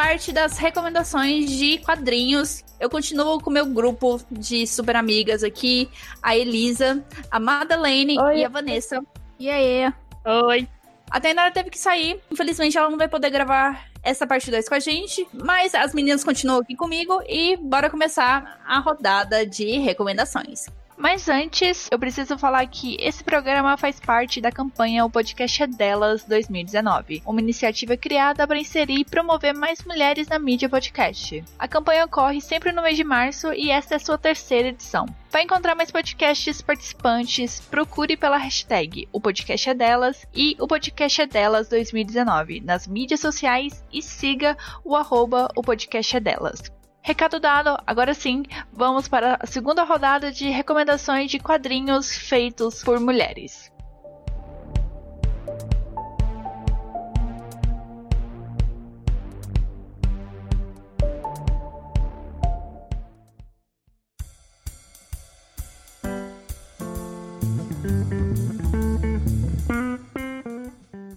parte das recomendações de quadrinhos. Eu continuo com o meu grupo de super amigas aqui: a Elisa, a Madeleine Oi. e a Vanessa. E aí? Oi. A Tainara teve que sair. Infelizmente, ela não vai poder gravar essa parte 2 com a gente. Mas as meninas continuam aqui comigo e bora começar a rodada de recomendações. Mas antes, eu preciso falar que esse programa faz parte da campanha O Podcast é Delas 2019, uma iniciativa criada para inserir e promover mais mulheres na mídia podcast. A campanha ocorre sempre no mês de março e esta é sua terceira edição. Para encontrar mais podcasts participantes, procure pela hashtag O Podcast é Delas e O Podcast é Delas 2019 nas mídias sociais e siga o arroba O Podcast é Delas. Recado dado, agora sim, vamos para a segunda rodada de recomendações de quadrinhos feitos por mulheres.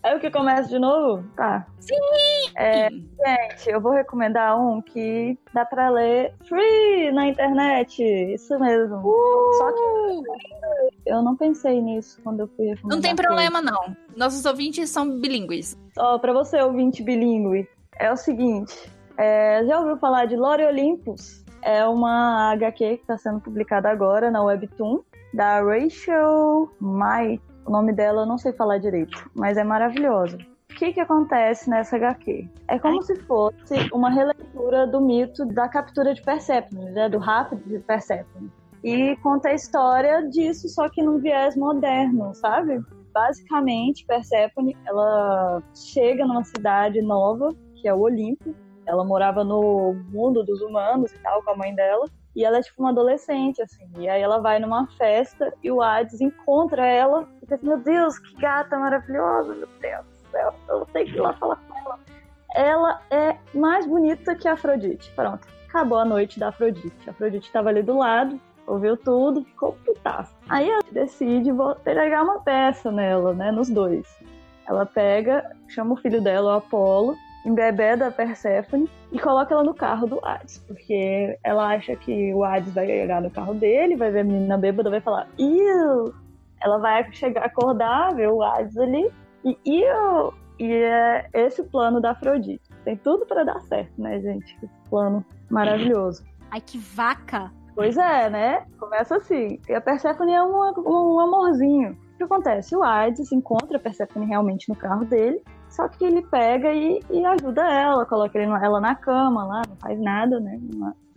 Eu que começo de novo? Tá. Sim! É, gente, eu vou recomendar um que dá pra ler free na internet. Isso mesmo. Uh! Só que eu não pensei nisso quando eu fui recomendar. Não tem problema, não. Nossos ouvintes são bilíngues. Ó, pra você, ouvinte bilíngue, é o seguinte. É, já ouviu falar de Lore Olympus? É uma HQ que está sendo publicada agora na Webtoon, da Rachel Might o nome dela eu não sei falar direito, mas é maravilhosa. O que, que acontece nessa HQ? É como Ai. se fosse uma releitura do mito da captura de Persephone, né, do rápido de Persephone. E conta a história disso, só que num viés moderno, sabe? Basicamente, Persephone, ela chega numa cidade nova, que é o Olimpo. Ela morava no mundo dos humanos e tal, com a mãe dela. E ela é tipo uma adolescente, assim. E aí ela vai numa festa e o Hades encontra ela e pensa, meu Deus, que gata maravilhosa, meu Deus céu, eu tenho que ir lá falar com ela. Ela é mais bonita que a Afrodite. Pronto, acabou a noite da Afrodite. A Afrodite estava ali do lado, ouviu tudo, ficou putaça. Aí ela decide pegar uma peça nela, né, nos dois. Ela pega, chama o filho dela, o Apolo, embebeda a Persephone e coloca ela no carro do Hades, porque ela acha que o Hades vai chegar no carro dele, vai ver a menina bêbada, vai falar, Iu! Ela vai chegar, acordar, ver o Hades ali, e Iu! E é esse o plano da Afrodite. Tem tudo para dar certo, né, gente? Esse plano maravilhoso. Ai, que vaca! Pois é, né? Começa assim. E a Persephone é um, um amorzinho. O que acontece? O Hades encontra a Persephone realmente no carro dele só que ele pega e, e ajuda ela, coloca ela na cama lá, não faz nada, né?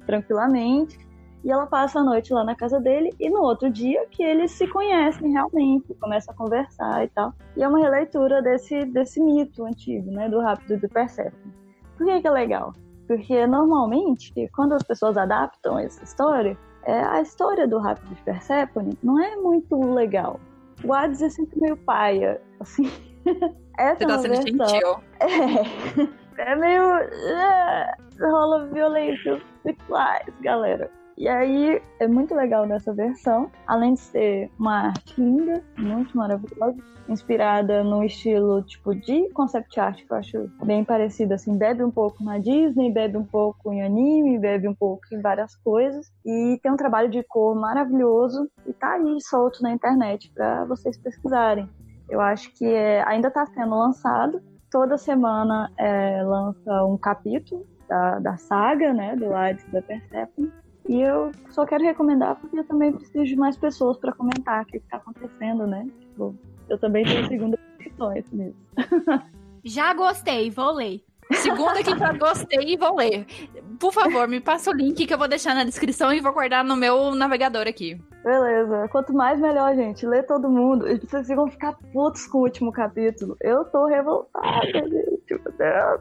Tranquilamente. E ela passa a noite lá na casa dele e no outro dia que eles se conhecem realmente, começam a conversar e tal. E é uma releitura desse, desse mito antigo, né? Do Rápido do Persephone. Por que, que é legal? Porque normalmente, quando as pessoas adaptam essa história, é, a história do Rápido de Persephone não é muito legal. O Hades é sempre meio paia, assim. Essa Você tá sendo gentil. É, é meio. É, rola violências sexuais, galera. E aí é muito legal nessa versão, além de ser uma arte linda, muito maravilhosa, inspirada no estilo tipo de concept art que eu acho bem parecido assim, bebe um pouco na Disney, bebe um pouco em anime, bebe um pouco em várias coisas e tem um trabalho de cor maravilhoso e tá aí solto na internet para vocês pesquisarem. Eu acho que é, ainda está sendo lançado. Toda semana é, lança um capítulo da, da saga, né, do Hades da Persephone. E eu só quero recomendar porque eu também preciso de mais pessoas para comentar o que está acontecendo, né? Tipo, eu também tenho segunda opiniões nisso. Já gostei, vou ler. Segunda que já gostei e vou ler. Por favor, me passa o link que eu vou deixar na descrição e vou guardar no meu navegador aqui. Beleza. Quanto mais melhor, gente. Lê todo mundo. E vocês vão ficar putos com o último capítulo. Eu tô revoltada, gente. Meu Deus do céu.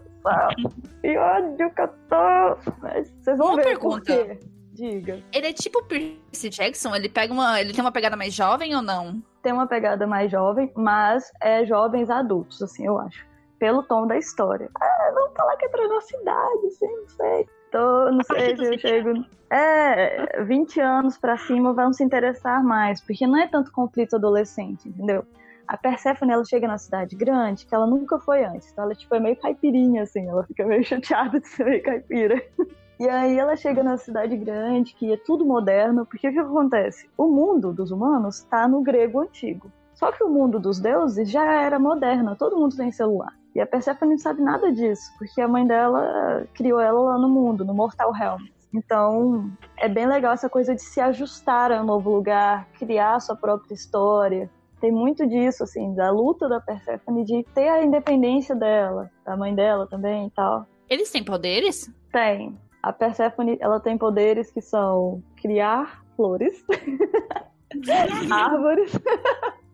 Que ódio que eu tô. Mas vocês vão Uma ver pergunta. por quê. Diga. Ele é tipo Percy Jackson? Ele pega uma. Ele tem uma pegada mais jovem ou não? Tem uma pegada mais jovem, mas é jovens adultos, assim, eu acho pelo tom da história. Ah, vamos falar que é pra nossa idade, assim, não sei. Tô, não sei se eu chego. É, 20 anos pra cima vão se interessar mais, porque não é tanto conflito adolescente, entendeu? A Persephone, ela chega na cidade grande, que ela nunca foi antes. Então ela tipo, é meio caipirinha, assim. Ela fica meio chateada de ser meio caipira. E aí ela chega na cidade grande, que é tudo moderno, porque o que acontece? O mundo dos humanos está no grego antigo. Só que o mundo dos deuses já era moderno, todo mundo tem celular. E a Persephone não sabe nada disso, porque a mãe dela criou ela lá no mundo, no Mortal Realm. Então, é bem legal essa coisa de se ajustar a um novo lugar, criar a sua própria história. Tem muito disso, assim, da luta da Persephone de ter a independência dela, da mãe dela também e tal. Eles têm poderes? Tem. A Persephone, ela tem poderes que são criar flores, árvores.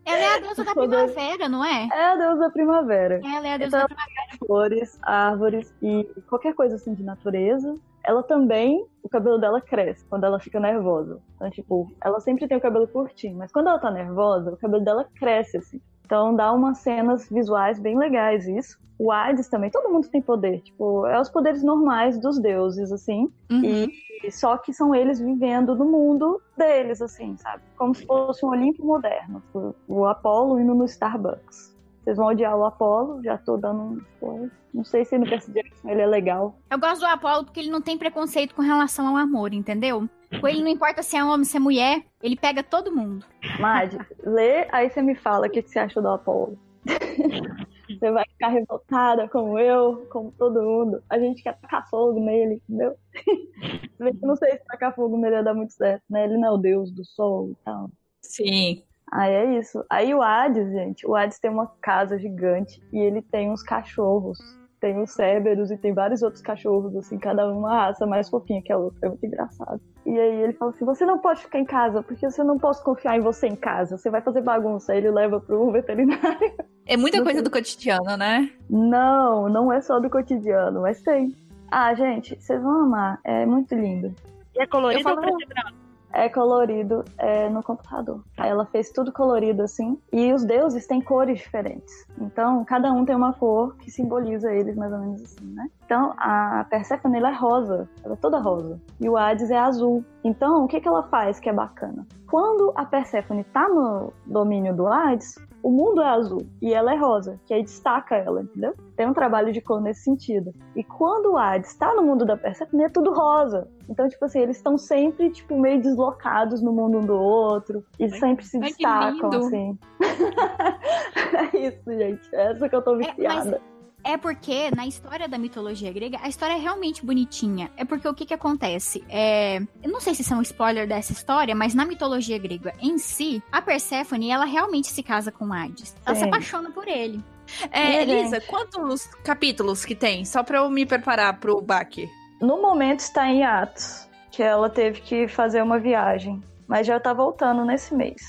Ela é a deusa da primavera, não é? É a deusa da primavera. Ela é a deusa Então- da primavera. flores, árvores e qualquer coisa assim de natureza. Ela também, o cabelo dela cresce quando ela fica nervosa. Então, tipo, ela sempre tem o cabelo curtinho, mas quando ela tá nervosa, o cabelo dela cresce assim. Então dá umas cenas visuais bem legais isso. O Hades também, todo mundo tem poder, tipo, é os poderes normais dos deuses assim. Uhum. E só que são eles vivendo no mundo deles, assim, sabe? Como se fosse um Olimpo moderno. O, o Apollo indo no Starbucks. Vocês vão odiar o Apollo, já tô dando um spoiler. Não sei se no Percy Jackson ele é legal. Eu gosto do Apolo porque ele não tem preconceito com relação ao amor, entendeu? Com ele não importa se é homem, se é mulher, ele pega todo mundo. Mad, lê, aí você me fala o que, que você achou do Apollo. você vai ficar revoltada como eu, como todo mundo. A gente quer tacar fogo nele, entendeu? Eu não sei se tacar fogo nele ia dar muito certo, né? Ele não é o deus do sol e tal. Sim. Aí é isso. Aí o Hades, gente, o Hades tem uma casa gigante e ele tem uns cachorros. Tem os Cerberus e tem vários outros cachorros, assim, cada um uma raça mais fofinha que a outra. É muito engraçado. E aí ele fala assim: você não pode ficar em casa, porque eu não posso confiar em você em casa. Você vai fazer bagunça. Aí ele leva pro veterinário. É muita Não coisa sei. do cotidiano, né? Não, não é só do cotidiano, mas tem. Ah, gente, vocês vão amar. É muito lindo. E é colorido Eu ou falo- preto e branco? É colorido é, no computador. Aí ela fez tudo colorido assim. E os deuses têm cores diferentes. Então, cada um tem uma cor que simboliza eles mais ou menos assim, né? Então, a Persephone é rosa. Ela é toda rosa. E o Hades é azul. Então, o que, que ela faz que é bacana? Quando a Persephone tá no domínio do Hades, o mundo é azul e ela é rosa, que aí destaca ela, entendeu? Tem um trabalho de cor nesse sentido. E quando o Hades tá no mundo da Persephone, é tudo rosa. Então, tipo assim, eles estão sempre, tipo, meio deslocados no mundo um do outro. E sempre se Ai, destacam, assim. é isso, gente. É essa que eu tô viciada. É porque na história da mitologia grega, a história é realmente bonitinha. É porque o que que acontece? É, eu não sei se isso é um spoiler dessa história, mas na mitologia grega em si, a Perséfone, ela realmente se casa com Hades. Ela se Sim. apaixona por ele. É, É, Elisa, quantos capítulos que tem? Só pra eu me preparar pro baque. No momento está em Atos, que ela teve que fazer uma viagem. Mas já tá voltando nesse mês.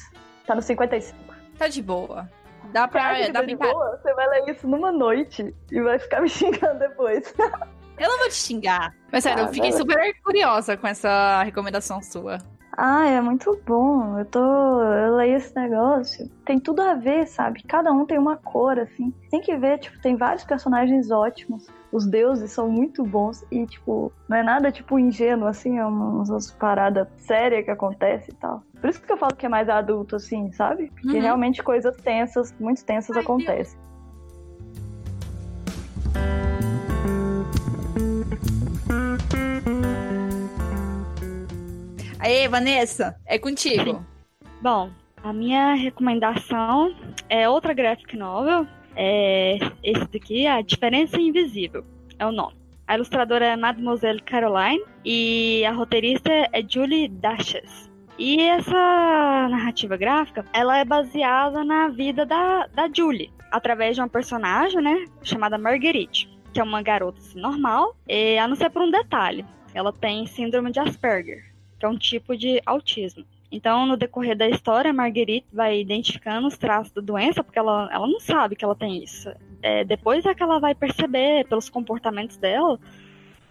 Tá no 55. Tá de boa. Dá pra, que dá tá de boa? Você vai ler isso numa noite e vai ficar me xingando depois. Eu não vou te xingar. Mas sério, Ah, eu fiquei super curiosa com essa recomendação sua. Ah, é muito bom. Eu tô. Eu leio esse negócio. Tem tudo a ver, sabe? Cada um tem uma cor, assim. Tem que ver, tipo, tem vários personagens ótimos. Os deuses são muito bons. E, tipo, não é nada, tipo, ingênuo, assim. É umas, umas paradas sérias que acontece e tal. Por isso que eu falo que é mais adulto, assim, sabe? Porque Uhum. realmente coisas tensas, muito tensas Ai, acontecem. Aê, Vanessa, é contigo. Bom, a minha recomendação é outra graphic novel. É esse daqui, A Diferença Invisível, é o nome. A ilustradora é Mademoiselle Caroline e a roteirista é Julie Dashes. E essa narrativa gráfica, ela é baseada na vida da, da Julie, através de uma personagem, né, chamada Marguerite, que é uma garota assim, normal, e, a não ser por um detalhe. Ela tem síndrome de Asperger, que é um tipo de autismo. Então, no decorrer da história, Marguerite vai identificando os traços da doença, porque ela, ela não sabe que ela tem isso. É, depois é que ela vai perceber, pelos comportamentos dela,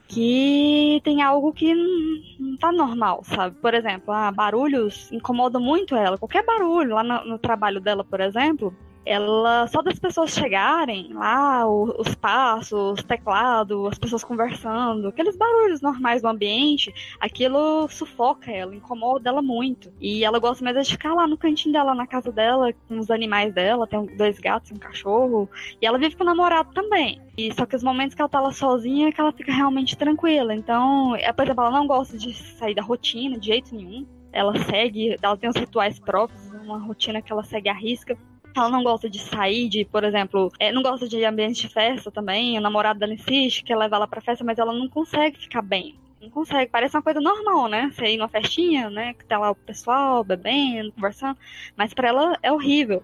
que tem algo que não, não tá normal, sabe? Por exemplo, ah, barulhos incomodam muito ela. Qualquer barulho, lá no, no trabalho dela, por exemplo, ela só das pessoas chegarem lá, o, os passos, os teclados, as pessoas conversando, aqueles barulhos normais do ambiente, aquilo sufoca ela, incomoda ela muito. E ela gosta mais de ficar lá no cantinho dela, na casa dela, com os animais dela, tem dois gatos um cachorro, e ela vive com o namorado também. E só que os momentos que ela tá lá sozinha é que ela fica realmente tranquila. Então, é, por exemplo, ela não gosta de sair da rotina de jeito nenhum. Ela segue, ela tem os rituais próprios, uma rotina que ela segue à risca. Ela não gosta de sair, de, por exemplo, é, não gosta de ambiente de festa também. O namorado dela insiste, quer levar ela pra festa, mas ela não consegue ficar bem. Não consegue. Parece uma coisa normal, né? Você ir numa festinha, né? Que tá lá o pessoal bebendo, conversando. Mas para ela é horrível.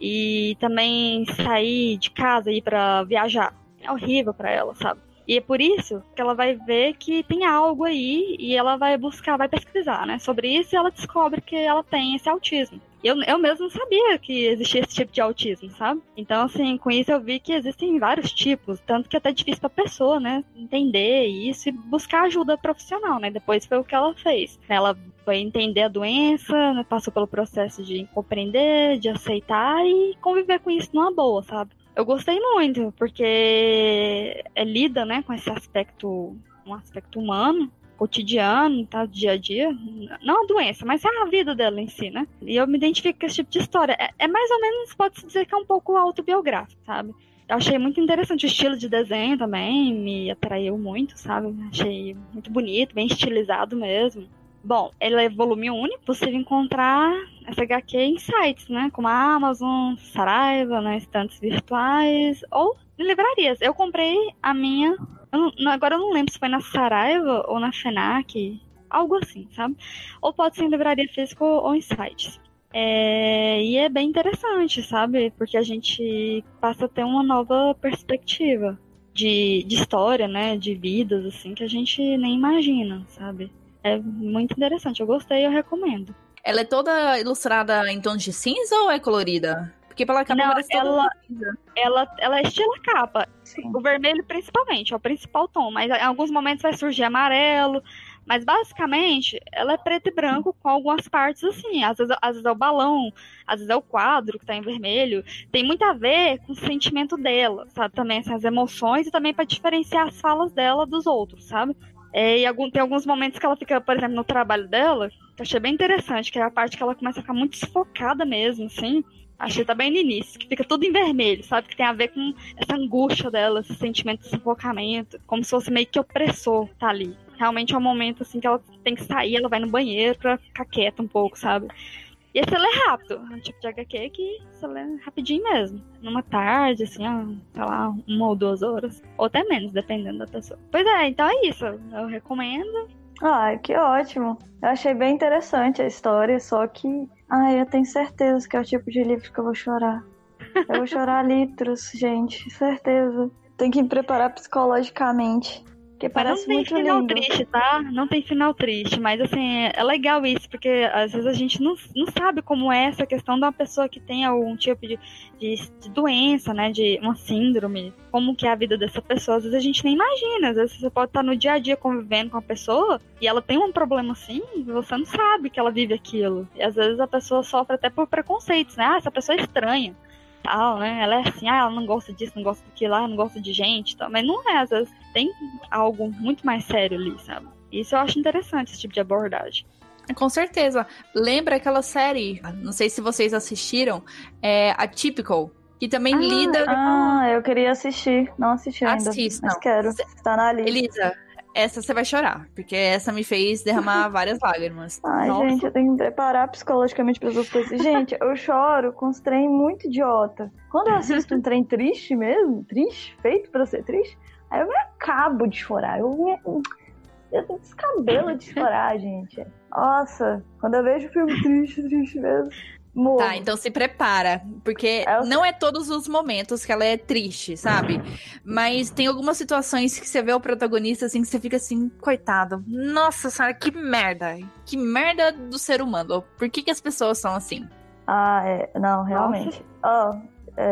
E também sair de casa e ir pra viajar. É horrível para ela, sabe? E é por isso que ela vai ver que tem algo aí e ela vai buscar, vai pesquisar, né, sobre isso e ela descobre que ela tem esse autismo. Eu, eu mesmo não sabia que existia esse tipo de autismo, sabe? Então, assim, com isso eu vi que existem vários tipos, tanto que é até difícil pra pessoa, né, entender isso e buscar ajuda profissional, né? Depois foi o que ela fez. Ela foi entender a doença, né, passou pelo processo de compreender, de aceitar e conviver com isso numa boa, sabe? Eu gostei muito, porque é lida, né, com esse aspecto, um aspecto humano, cotidiano, tá? Dia a dia. Não a doença, mas é a vida dela em si, né? E eu me identifico com esse tipo de história. É, é mais ou menos, pode-se dizer que é um pouco autobiográfico, sabe? Eu achei muito interessante o estilo de desenho também, me atraiu muito, sabe? Achei muito bonito, bem estilizado mesmo. Bom, ele é volume único, possível encontrar essa HQ em sites, né? Como a Amazon, Saraiva, né? Estantes virtuais ou livrarias. Eu comprei a minha eu agora eu não lembro se foi na Saraiva ou na FENAC, algo assim, sabe? Ou pode ser em livraria física ou em sites. É, e é bem interessante, sabe? Porque a gente passa a ter uma nova perspectiva de, de história, né? De vidas, assim, que a gente nem imagina, sabe? É muito interessante. Eu gostei, eu recomendo. Ela é toda ilustrada em tons de cinza ou é colorida? Porque pela capa Não, parece ela, ela, ela é estilo capa. Sim. O vermelho principalmente, é o principal tom. Mas em alguns momentos vai surgir amarelo. Mas basicamente, ela é preto e branco com algumas partes assim. Às vezes, às vezes é o balão, às vezes é o quadro que tá em vermelho. Tem muito a ver com o sentimento dela, sabe? Também assim, as emoções e também para diferenciar as falas dela dos outros, sabe? É, e algum, tem alguns momentos que ela fica, por exemplo, no trabalho dela, que eu achei bem interessante, que é a parte que ela começa a ficar muito sufocada mesmo, assim. Achei tá bem no início, que fica tudo em vermelho, sabe? Que tem a ver com essa angústia dela, esse sentimento de sufocamento, como se fosse meio que opressor tá ali. Realmente é um momento assim que ela tem que sair, ela vai no banheiro pra ficar quieta um pouco, sabe? E esse lê rápido, é um tipo de HQ que você lê rapidinho mesmo. Numa tarde, assim, ó, sei lá, uma ou duas horas. Ou até menos, dependendo da pessoa. Pois é, então é isso. Eu recomendo. Ai, que ótimo. Eu achei bem interessante a história, só que. Ai, eu tenho certeza que é o tipo de livro que eu vou chorar. Eu vou chorar litros, gente, certeza. Tem que me preparar psicologicamente. Porque Mas parece não tem muito final lindo. triste, tá? Não tem final triste, mas assim, é legal isso, porque às vezes a gente não, não sabe como é essa questão de uma pessoa que tem algum tipo de, de, de doença, né? De uma síndrome, como que é a vida dessa pessoa. Às vezes a gente nem imagina, às vezes você pode estar no dia a dia convivendo com a pessoa e ela tem um problema assim, você não sabe que ela vive aquilo. E às vezes a pessoa sofre até por preconceitos, né? Ah, essa pessoa é estranha tal, né? Ela é assim, ah, ela não gosta disso, não gosta daquilo, ah, não gosta de gente, tal. mas não é, às vezes tem algo muito mais sério ali, sabe? Isso eu acho interessante, esse tipo de abordagem. Com certeza. Lembra aquela série, não sei se vocês assistiram, é Atypical, que também Ah, lida... Ah, eu queria assistir. Não assisti ainda. Assistam. Mas quero. Tá na lista. Elisa, essa você vai chorar, porque essa me fez derramar várias lágrimas. Ai, Nossa. gente, eu tenho que me preparar psicologicamente para essas coisas. Gente, eu choro com uns trem muito idiota. Quando eu assisto um trem triste mesmo, triste, feito pra ser triste, aí eu me acabo de chorar. Eu me. Eu tenho descabelo de chorar, gente. Nossa, quando eu vejo filme triste, triste mesmo. Morro. Tá, então se prepara, porque Eu- não é todos os momentos que ela é triste, sabe? Mas tem algumas situações que você vê o protagonista assim, que você fica assim, coitado. Nossa senhora, que merda. Que merda do ser humano. Por que, que as pessoas são assim? Ah, é. Não, realmente. Ó,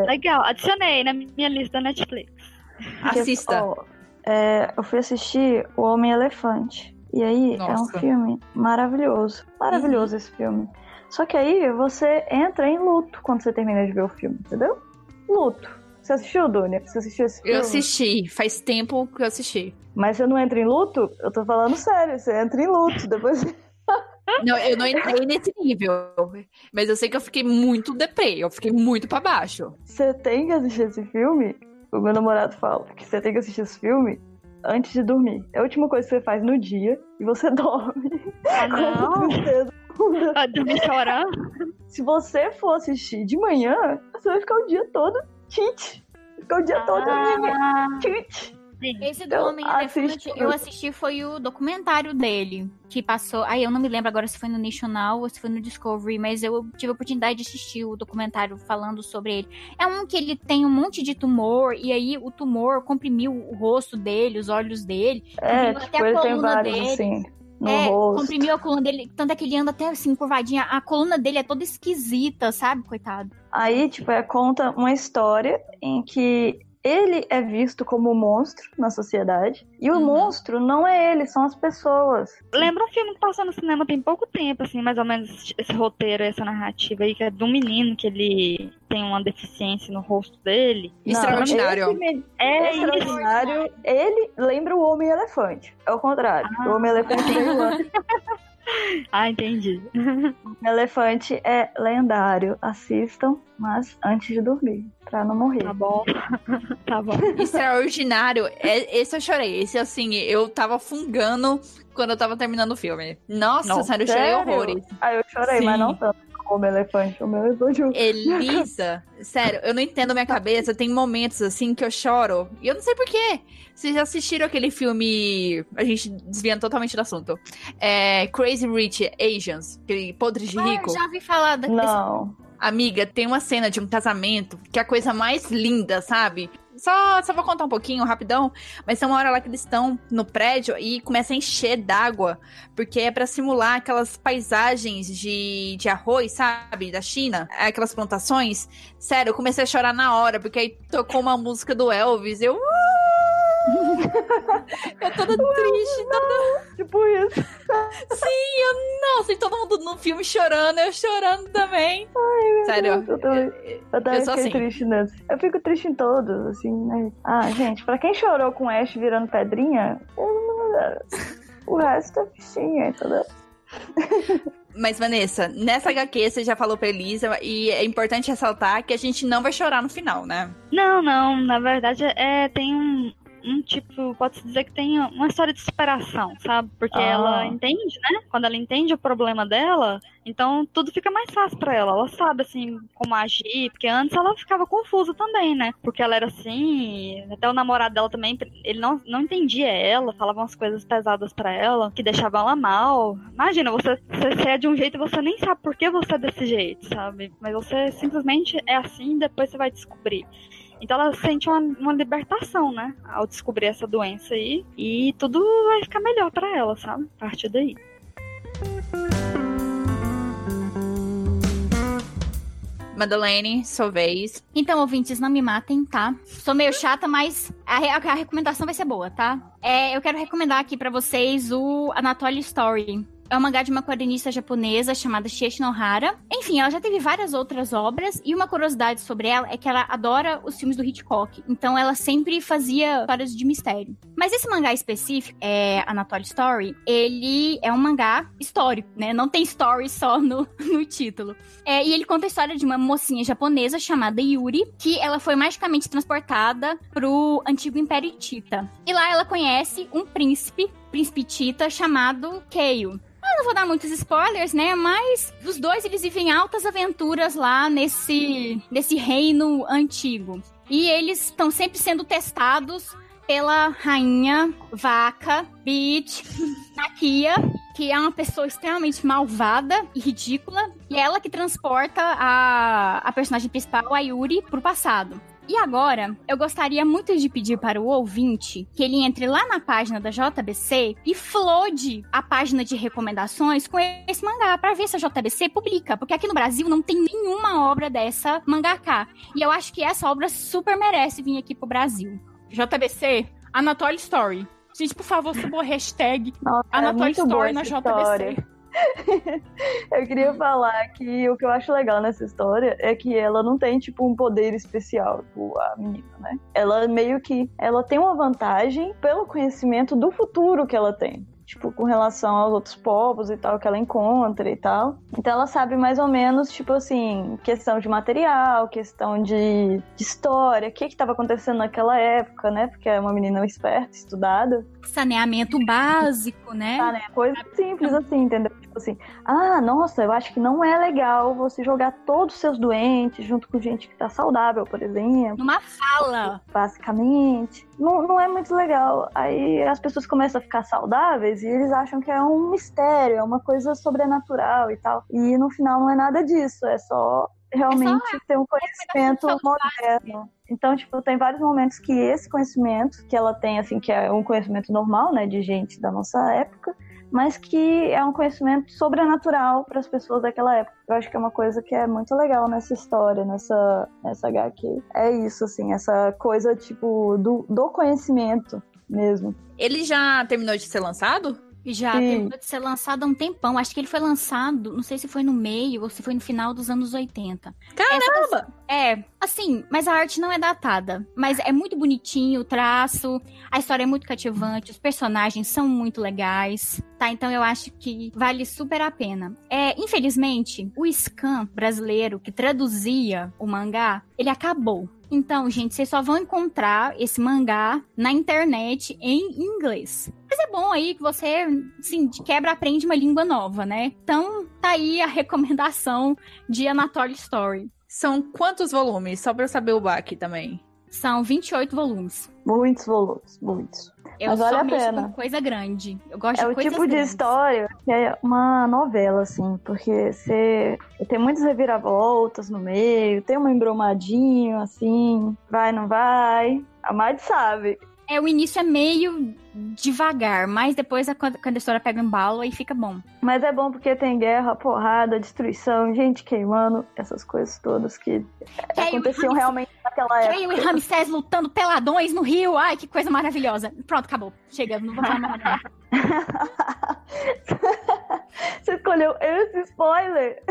Legal, adicionei na minha lista da Netflix. Assista. ó, é, eu fui assistir O Homem Elefante. E aí é um Nossa. filme maravilhoso. Maravilhoso esse filme. Só que aí você entra em luto quando você termina de ver o filme, entendeu? Luto. Você assistiu, Dunia? Você assistiu esse filme? Eu assisti, faz tempo que eu assisti. Mas você não entra em luto? Eu tô falando sério, você entra em luto. Depois. Não, eu não entrei nesse nível. Mas eu sei que eu fiquei muito deprê, eu fiquei muito pra baixo. Você tem que assistir esse filme. O meu namorado fala que você tem que assistir esse filme antes de dormir. É a última coisa que você faz no dia e você dorme. Ah, Com não. Vai dormir chorando. Se você for assistir de manhã, você vai ficar o dia todo tite. Ficar o dia todo Ah, tite. Sim. Esse do Então, Homem-Elefante, assiste eu tudo. assisti foi o documentário dele, que passou. Aí eu não me lembro agora se foi no National ou se foi no Discovery, mas eu tive a oportunidade de assistir o documentário falando sobre ele. É um que ele tem um monte de tumor, e aí o tumor comprimiu o rosto dele, os olhos dele. É, Comprimiu tipo, até a ele tem coluna vários dele. assim no é, rosto. comprimiu a coluna dele, tanto é que ele anda até assim, curvadinha. A coluna dele é toda esquisita, sabe, coitado? Aí, tipo, é, conta uma história em que ele é visto como um monstro na sociedade. E o Uhum. monstro não é ele, são as pessoas. Lembra um filme que passou no cinema tem pouco tempo, assim, mais ou menos esse roteiro, essa narrativa aí, que é de um menino que ele tem uma deficiência no rosto dele. Extraordinário. Não, É isso. extraordinário. Ele lembra o Homem-Elefante. É o contrário. Ah. O Homem-Elefante veio antes. Ah, entendi. O Elefante é lendário. Assistam, mas antes de dormir, pra não morrer. Tá bom. tá bom. Extraordinário. É, esse eu chorei. Esse, assim, eu tava fungando quando eu tava terminando o filme. Nossa, Não, sério, eu chorei horrores. Aí eu chorei, Sim. mas não tanto como Elefante. O meu elefante. Elisa, sério, eu não entendo a minha cabeça. Tem momentos assim que eu choro. E eu não sei porquê. Vocês já assistiram aquele filme. A gente desviando totalmente do assunto. É Crazy Rich Asians, aquele podre de Ah, rico. eu já ouvi falar desse Não. Amiga, tem uma cena de um casamento que é a coisa mais linda, sabe? Só, só vou contar um pouquinho, rapidão. Mas tem uma hora lá que eles estão no prédio e começa a encher d'água. Porque é pra simular aquelas paisagens de, de arroz, sabe? Da China. Aquelas plantações. Sério, eu comecei a chorar na hora, porque aí tocou uma música do Elvis. Eu. eu toda triste, toda. Tipo isso. Sim, eu. Nossa, e todo mundo no filme chorando, eu chorando também. Sério. Eu também. Eu também Eu sou fiquei assim. triste nesse. Eu fico triste em todos, assim, né? Ah, gente, pra quem chorou com o Ash virando pedrinha, eu não- o resto é fichinha, entendeu? Mas, Vanessa, nessa HQ você já falou pra Elisa e é importante ressaltar que a gente não vai chorar no final, né? Não, não, na verdade é, tem um, um tipo, pode-se dizer que tem uma história de superação, sabe? Porque Ah. ela entende, né? Quando ela entende o problema dela, então tudo fica mais fácil pra ela. Ela sabe, assim, como agir, porque antes ela ficava confusa também, né? Porque ela era assim, até o namorado dela também, ele não, não entendia ela, falava umas coisas pesadas pra ela, que deixavam ela mal. Imagina, você, você é de um jeito e você nem sabe por que você é desse jeito, sabe? Mas você simplesmente é assim e depois você vai descobrir. Então ela sente uma, uma libertação, né? Ao descobrir essa doença aí. E tudo vai ficar melhor pra ela, sabe? A partir daí. Madeleine, sua vez. Então, ouvintes, não me matem, tá? Sou meio chata, mas a, re- a recomendação vai ser boa, tá? É, eu quero recomendar aqui pra vocês o Anatoly Story. É um mangá de uma quadrinista japonesa chamada Shiichi Nohara. Enfim, ela já teve várias outras obras e uma curiosidade sobre ela é que ela adora os filmes do Hitchcock. Então ela sempre fazia histórias de mistério. Mas esse mangá específico, é Anatoly Story, ele é um mangá histórico, né? Não tem story só no, no título. É, e ele conta a história de uma mocinha japonesa chamada Yuri, que ela foi magicamente transportada pro antigo Império Tita. E lá ela conhece um príncipe, príncipe Tita, chamado Keio. Eu não vou dar muitos spoilers, né? Mas os dois eles vivem altas aventuras lá nesse, nesse reino antigo. E eles estão sempre sendo testados pela rainha vaca Beach Nakia, que é uma pessoa extremamente malvada e ridícula, e é ela que transporta a, a personagem principal, a Yuri, pro passado. E agora, eu gostaria muito de pedir para o ouvinte que ele entre lá na página da JBC e floode a página de recomendações com esse mangá para ver se a JBC publica, porque aqui no Brasil não tem nenhuma obra dessa mangaka. E eu acho que essa obra super merece vir aqui pro Brasil. JBC, Anatoly Story. Gente, por favor, suba o hashtag Nossa, é Anatoly muito Story na JBC. história. eu queria falar que o que eu acho legal nessa história é que ela não tem, tipo, um poder especial, tipo, a menina, né? Ela meio que. Ela tem uma vantagem pelo conhecimento do futuro que ela tem tipo, com relação aos outros povos e tal, que ela encontra e tal. Então ela sabe mais ou menos, tipo assim, questão de material, questão de, de história, o que estava acontecendo naquela época, né? Porque é uma menina esperta, estudada. Saneamento básico, né? Ah, né? Coisa simples assim, entendeu? Tipo assim, ah, nossa, eu acho que não é legal você jogar todos os seus doentes junto com gente que tá saudável, por exemplo. Numa fala. Basicamente. Não, não é muito legal. Aí as pessoas começam a ficar saudáveis e eles acham que é um mistério, é uma coisa sobrenatural e tal. E no final não é nada disso, é só realmente é só ter um conhecimento moderno. Então, tipo, tem vários momentos que esse conhecimento que ela tem, assim, que é um conhecimento normal, né, de gente da nossa época, mas que é um conhecimento sobrenatural para as pessoas daquela época. Eu acho que é uma coisa que é muito legal nessa história, nessa, nessa HQ. É isso, assim, essa coisa, tipo, do, do conhecimento mesmo. Ele já terminou de ser lançado? Já Sim. terminou de ser lançado há um tempão. Acho que ele foi lançado, não sei se foi no meio ou se foi no final dos anos 80. Caramba! é, assim, mas a arte não é datada. Mas é muito bonitinho o traço, a história é muito cativante, os personagens são muito legais, tá? Então eu acho que vale super a pena. É, infelizmente, o scan brasileiro que traduzia o mangá, ele acabou. Então, gente, vocês só vão encontrar esse mangá na internet em inglês. Mas é bom aí que você, assim, de quebra aprende uma língua nova, né? Então, tá aí a recomendação de Anatoly Story. São quantos volumes? Só pra eu saber o baque também. São 28 volumes. Muitos volumes, muitos. Eu Mas vale a pena. coisa grande. Eu gosto é de coisas É o tipo grandes. de história que é uma novela, assim, porque você tem muitas reviravoltas no meio, tem um embromadinho, assim, vai, não vai. A Mad sabe. É, o início é meio devagar, mas depois, quando a história pega um balo, aí fica bom. Mas é bom porque tem guerra, porrada, destruição, gente queimando, essas coisas todas que é, aconteciam realmente naquela época. E Ramsés lutando peladões no rio, ai, que coisa maravilhosa. Pronto, acabou. Chega, não vou falar mais nada. Você escolheu esse spoiler?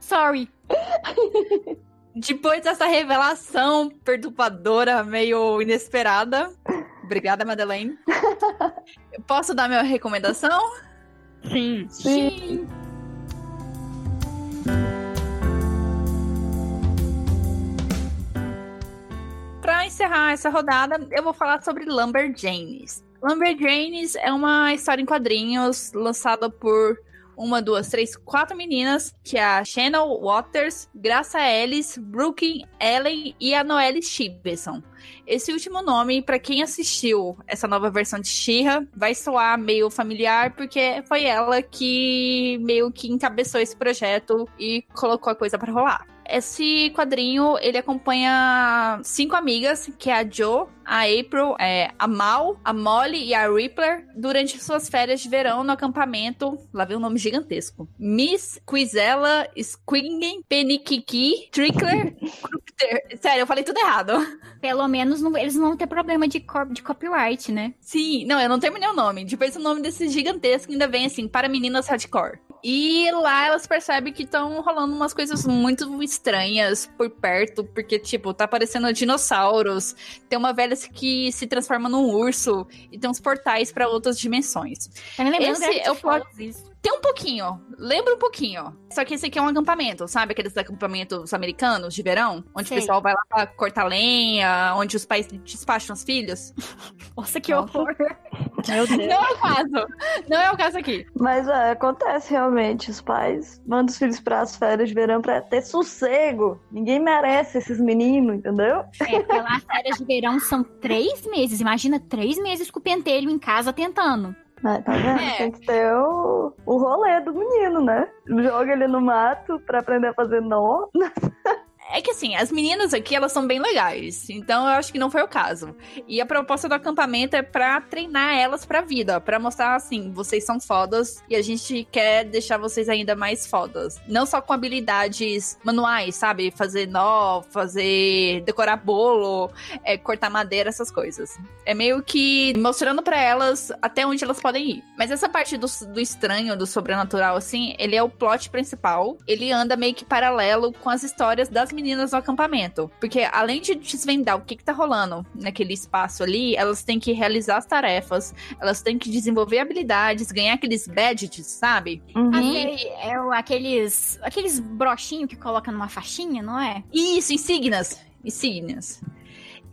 Sorry. Depois dessa revelação perturbadora, meio inesperada. Obrigada, Madeleine. Posso dar minha recomendação? Sim. Sim. Para encerrar essa rodada, eu vou falar sobre Lumberjanes. Lumberjanes é uma história em quadrinhos lançada por uma, duas, três, quatro meninas, que é a Shannon Waters, Graça Ellis, Brooklyn Ellen e a Noelle Shiverson. Esse último nome, para quem assistiu essa nova versão de Shira, vai soar meio familiar, porque foi ela que meio que encabeçou esse projeto e colocou a coisa para rolar. Esse quadrinho, ele acompanha cinco amigas, que é a Jo, a April, é, a Mal, a Molly e a Rippler, durante suas férias de verão no acampamento, lá vem um nome gigantesco, Miss Quizella Squingen Penikiki Trickler Sério, eu falei tudo errado. Pelo menos não, eles não vão ter problema de, de copyright, né? Sim, não, eu não terminei o nome. Depois o nome desse gigantesco ainda vem assim, para meninas hardcore. E lá elas percebem que estão rolando umas coisas muito estranhas por perto, porque, tipo, tá aparecendo dinossauros, tem uma velha que se transforma num urso, e tem uns portais para outras dimensões. Tá me lembrando Esse é o plot... Tem um pouquinho, lembra um pouquinho. Só que esse aqui é um acampamento, sabe? Aqueles acampamentos americanos de verão, onde Sei. o pessoal vai lá pra cortar lenha, onde os pais despacham os filhos. Nossa, que horror! Meu Deus. Não é o caso. Não é o caso aqui. Mas é, acontece realmente. Os pais mandam os filhos para as férias de verão para ter sossego. Ninguém merece esses meninos, entendeu? É, porque lá as férias de verão são três meses. Imagina três meses com o pentelho em casa tentando. É, tá vendo? É. Tem que ter o, o rolê do menino, né? Joga ele no mato pra aprender a fazer nó. É que assim, as meninas aqui, elas são bem legais. Então eu acho que não foi o caso. E a proposta do acampamento é pra treinar elas pra vida. Pra mostrar assim, vocês são fodas e a gente quer deixar vocês ainda mais fodas. Não só com habilidades manuais, sabe? Fazer nó, fazer. decorar bolo, é, cortar madeira, essas coisas. É meio que mostrando pra elas até onde elas podem ir. Mas essa parte do, do estranho, do sobrenatural, assim, ele é o plot principal. Ele anda meio que paralelo com as histórias das meninas no acampamento. Porque além de desvendar o que, que tá rolando naquele espaço ali, elas têm que realizar as tarefas, elas têm que desenvolver habilidades, ganhar aqueles badges, sabe? Uhum. Aquele, é o, aqueles, aqueles brochinhos que coloca numa faixinha, não é? Isso, insígnias. Insígnias.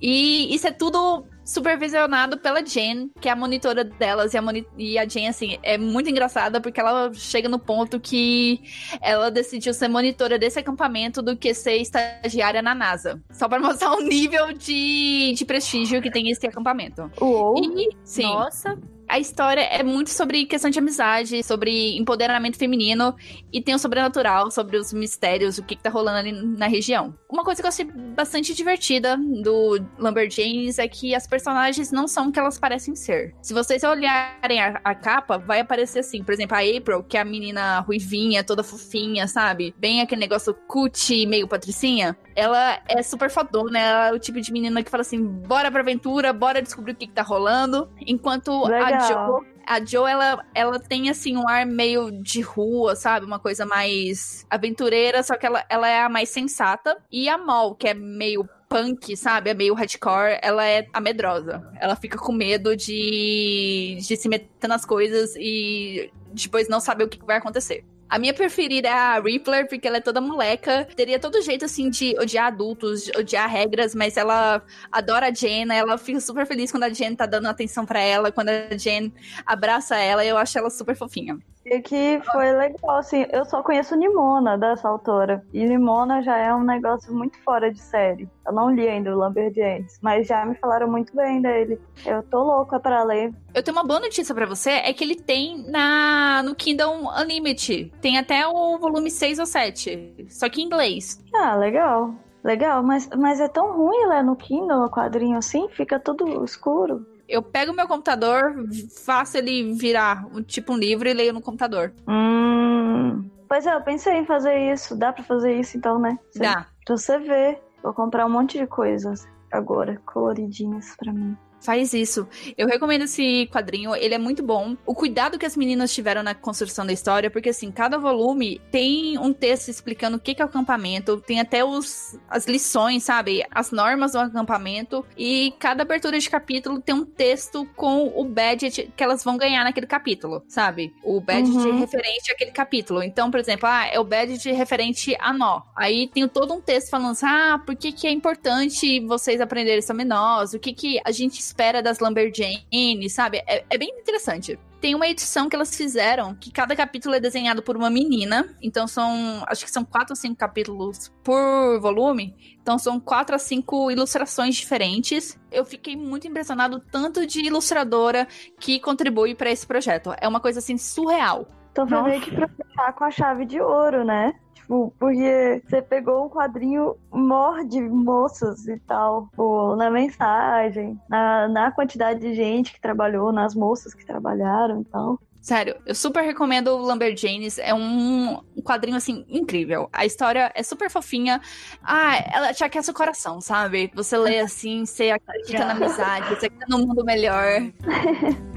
E isso é tudo supervisionado pela Jen, que é a monitora delas. E a, moni e a Jen, assim, é muito engraçada porque ela chega no ponto que ela decidiu ser monitora desse acampamento do que ser estagiária na NASA. Só para mostrar o nível de, de prestígio que tem esse acampamento. Uou! E, sim. Nossa. A história é muito sobre questão de amizade, sobre empoderamento feminino e tem o sobrenatural, sobre os mistérios, o que, que tá rolando ali na região. Uma coisa que eu achei bastante divertida do Lumberjanes é que as personagens não são o que elas parecem ser. Se vocês olharem a, a, capa, vai aparecer assim, por exemplo, a April, que é a menina ruivinha, toda fofinha, sabe? Bem aquele negócio cutie, meio patricinha. Ela é super fodona, ela é o tipo de menina que fala assim: bora pra aventura, bora descobrir o que, que tá rolando. Enquanto Legal. a Jo, a Jo, ela, ela tem, assim, um ar meio de rua, sabe? Uma coisa mais aventureira, só que ela, ela é a mais sensata. E a Mol, que é meio punk, sabe? É meio hardcore, ela é a medrosa. Ela fica com medo de, de se meter nas coisas e depois não saber o que vai acontecer. A minha preferida é a Rippler, porque ela é toda moleca. Teria todo jeito, assim, de odiar adultos, de odiar regras, mas ela adora a Jen, ela fica super feliz quando a Jen tá dando atenção para ela, quando a Jen abraça ela, eu acho ela super fofinha. E que foi legal, assim, eu só conheço Nimona dessa autora. E Nimona já é um negócio muito fora de série. Eu não li ainda o Lumberjanes, mas já me falaram muito bem dele. Eu tô louca pra ler. Eu tenho uma boa notícia para você, é que ele tem na no Kindle Unlimited. Tem até o volume 6 ou 7, só que em inglês. Ah, legal. Legal, mas, mas é tão ruim ler no Kindle o quadrinho assim, fica tudo escuro. Eu pego meu computador, faço ele virar tipo um livro e leio no computador. Hum. Pois é, eu pensei em fazer isso. Dá pra fazer isso então, né? Você, Dá. Pra você ver. Vou comprar um monte de coisas agora, coloridinhas pra mim. Faz isso. Eu recomendo esse quadrinho, ele é muito bom. O cuidado que as meninas tiveram na construção da história, porque assim, cada volume tem um texto explicando o que é o acampamento, tem até os, as lições, sabe? As normas do acampamento. E cada abertura de capítulo tem um texto com o badge que elas vão ganhar naquele capítulo, sabe? O badge Uhum. referente àquele capítulo. Então, por exemplo, ah, é o badge referente a nó. Aí tem todo um texto falando assim, ah, por que, que é importante vocês aprenderem sobre nós? O que, que a gente espera das Lumberjanes, sabe? É, é bem interessante. Tem uma edição que elas fizeram que cada capítulo é desenhado por uma menina. Então são, acho que são quatro ou cinco capítulos por volume. Então são quatro a cinco ilustrações diferentes. Eu fiquei muito impressionado tanto de ilustradora que contribui para esse projeto. É uma coisa assim surreal. Então foi Nossa. meio que pra fechar com a chave de ouro, né? Tipo, porque você pegou um quadrinho mor de moças e tal, pô, na mensagem, na, na quantidade de gente que trabalhou, nas moças que trabalharam e tal. Sério, eu super recomendo o Lumberjanes. É um, um quadrinho, assim, incrível. A história é super fofinha. Ah, ela te aquece o coração, sabe? Você lê assim, você acredita na amizade, você acredita no mundo melhor.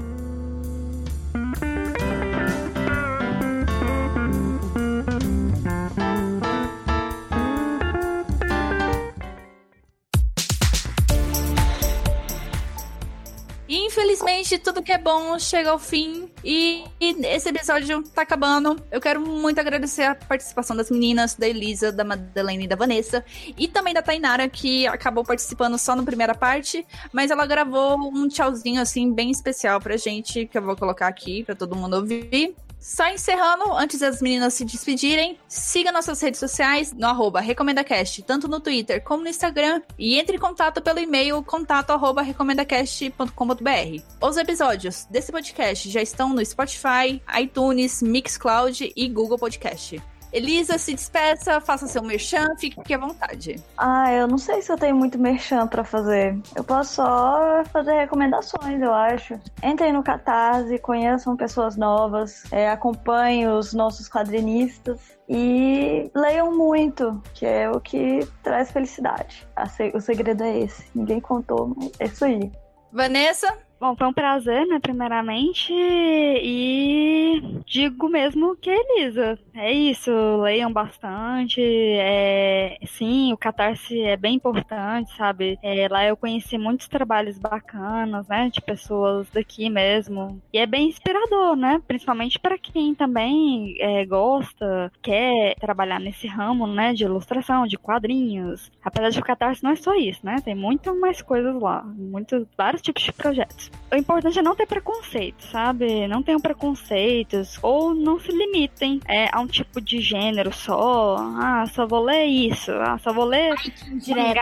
Infelizmente, tudo que é bom chega ao fim e, e esse episódio tá acabando. Eu quero muito agradecer a participação das meninas, da Elisa, da Madeleine e da Vanessa, e também da Tainara, que acabou participando só na primeira parte, mas ela gravou um tchauzinho assim bem especial pra gente, que eu vou colocar aqui pra todo mundo ouvir. Só encerrando, antes das meninas se despedirem, siga nossas redes sociais no arroba RecomendaCast, tanto no Twitter como no Instagram, e entre em contato pelo e-mail contato arroba recomendacast.com.br. Os episódios desse podcast já estão no Spotify, iTunes, Mixcloud e Google Podcast. Elisa, se despeça, faça seu merchan, fique à vontade. Ah, eu não sei se eu tenho muito merchan pra fazer. Eu posso só fazer recomendações, eu acho. Entrem no Catarse, conheçam pessoas novas, é, acompanhem os nossos quadrinistas e leiam muito, que é o que traz felicidade. O segredo é esse. Ninguém contou, mas é isso aí. Vanessa? Bom, foi um prazer, né, primeiramente, e digo mesmo que Elisa. É isso, leiam bastante. É, sim, o Catarse é bem importante, sabe? É, lá eu conheci muitos trabalhos bacanas, né, de pessoas daqui mesmo. E é bem inspirador, né, principalmente para quem também é, gosta, quer trabalhar nesse ramo, né, de ilustração, de quadrinhos. Apesar de o Catarse não é só isso, né, tem muito mais coisas lá, muitos, vários tipos de projetos o importante é não ter preconceito, sabe? Não tenham preconceitos ou não se limitem é, a um tipo de gênero só. Ah, só vou ler isso. Ah, só vou ler Ai, que direta.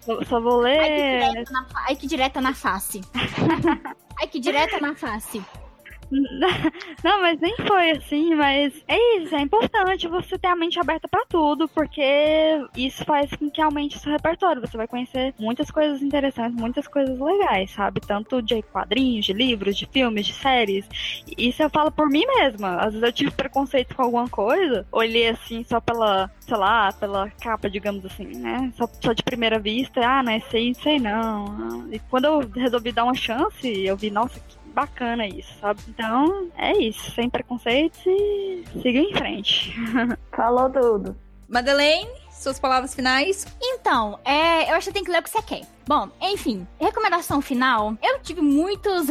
Só, só, vou ler. Ai, que direta na, Ai, que direta na face. Ai, que direta na face. Não, mas nem foi assim, mas é isso, é importante você ter a mente aberta para tudo, porque isso faz com que aumente seu repertório. Você vai conhecer muitas coisas interessantes, muitas coisas legais, sabe? Tanto de quadrinhos, de livros, de filmes, de séries. Isso eu falo por mim mesma. Às vezes eu tive preconceito com alguma coisa, olhei assim só pela, sei lá, pela capa, digamos assim, né? Só, só de primeira vista, ah, não é sei, sei não. E quando eu resolvi dar uma chance, eu vi, nossa, que bacana isso, sabe? Então, é isso. Sem preconceitos e siga em frente. Falou tudo. Madeleine, suas palavras finais? Então, é, eu acho que tem que ler o que você quer. Bom, enfim, recomendação final. Eu tive muitos,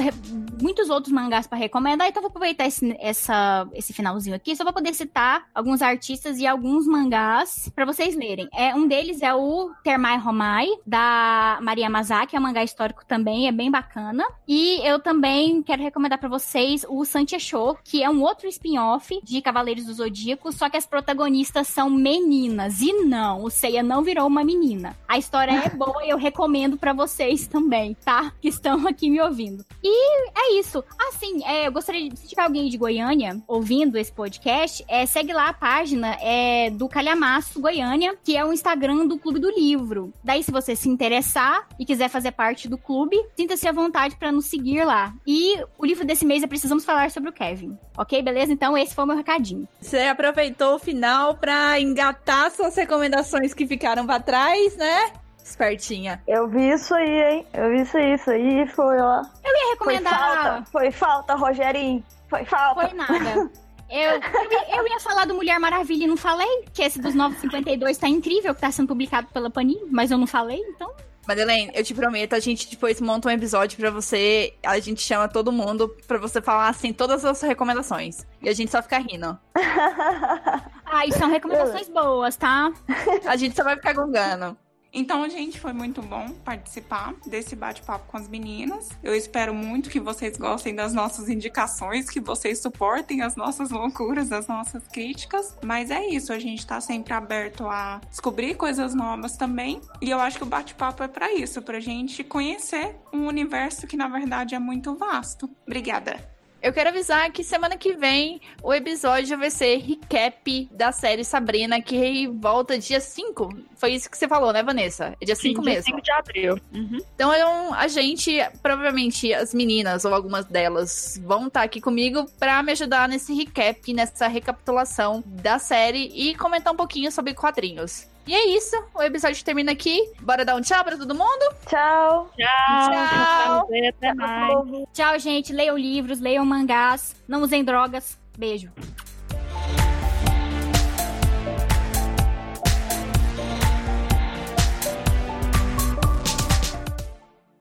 muitos outros mangás para recomendar, então vou aproveitar esse, essa, esse finalzinho aqui só pra poder citar alguns artistas e alguns mangás para vocês lerem. É, um deles é o Termai Romai, da Maria Mazaki, é um mangá histórico também, é bem bacana. E eu também quero recomendar para vocês o Santiago, que é um outro spin-off de Cavaleiros do Zodíaco, só que as protagonistas são meninas. E não, o Seiya não virou uma menina. A história é boa e eu recomendo recomendo para vocês também, tá? Que estão aqui me ouvindo. E é isso. Assim, é, eu gostaria de, se tiver alguém de Goiânia ouvindo esse podcast, é, segue lá a página é, do Calhamaço Goiânia, que é o Instagram do Clube do Livro. Daí, se você se interessar e quiser fazer parte do clube, sinta-se à vontade para nos seguir lá. E o livro desse mês é Precisamos Falar sobre o Kevin. Ok, beleza? Então, esse foi o meu recadinho. Você aproveitou o final para engatar suas recomendações que ficaram para trás, né? Espertinha. Eu vi isso aí, hein? Eu vi isso aí, isso aí foi, ó. Eu ia recomendar. Foi falta, foi falta Rogerinho. Foi falta. Foi nada. Eu, eu, eu, ia falar do Mulher Maravilha e não falei, que esse dos 952 tá incrível, que tá sendo publicado pela Panini, mas eu não falei, então. Madeleine, eu te prometo, a gente depois monta um episódio pra você, a gente chama todo mundo pra você falar, assim, todas as suas recomendações. E a gente só fica rindo. ah, e são recomendações boas, tá? A gente só vai ficar gongando. Então, gente, foi muito bom participar desse bate-papo com as meninas. Eu espero muito que vocês gostem das nossas indicações, que vocês suportem as nossas loucuras, as nossas críticas. Mas é isso, a gente tá sempre aberto a descobrir coisas novas também. E eu acho que o bate-papo é para isso, pra gente conhecer um universo que na verdade é muito vasto. Obrigada. Eu quero avisar que semana que vem o episódio vai ser recap da série Sabrina, que volta dia 5. Foi isso que você falou, né, Vanessa? É dia 5 mesmo. Dia 5 de abril. Uhum. Então a gente, provavelmente as meninas, ou algumas delas, vão estar tá aqui comigo para me ajudar nesse recap, nessa recapitulação da série e comentar um pouquinho sobre quadrinhos. E é isso, o episódio termina aqui. Bora dar um tchau pra todo mundo? Tchau. Tchau. Tchau. Mais. Tchau, gente. Leiam livros, leiam mangás, não usem drogas. Beijo.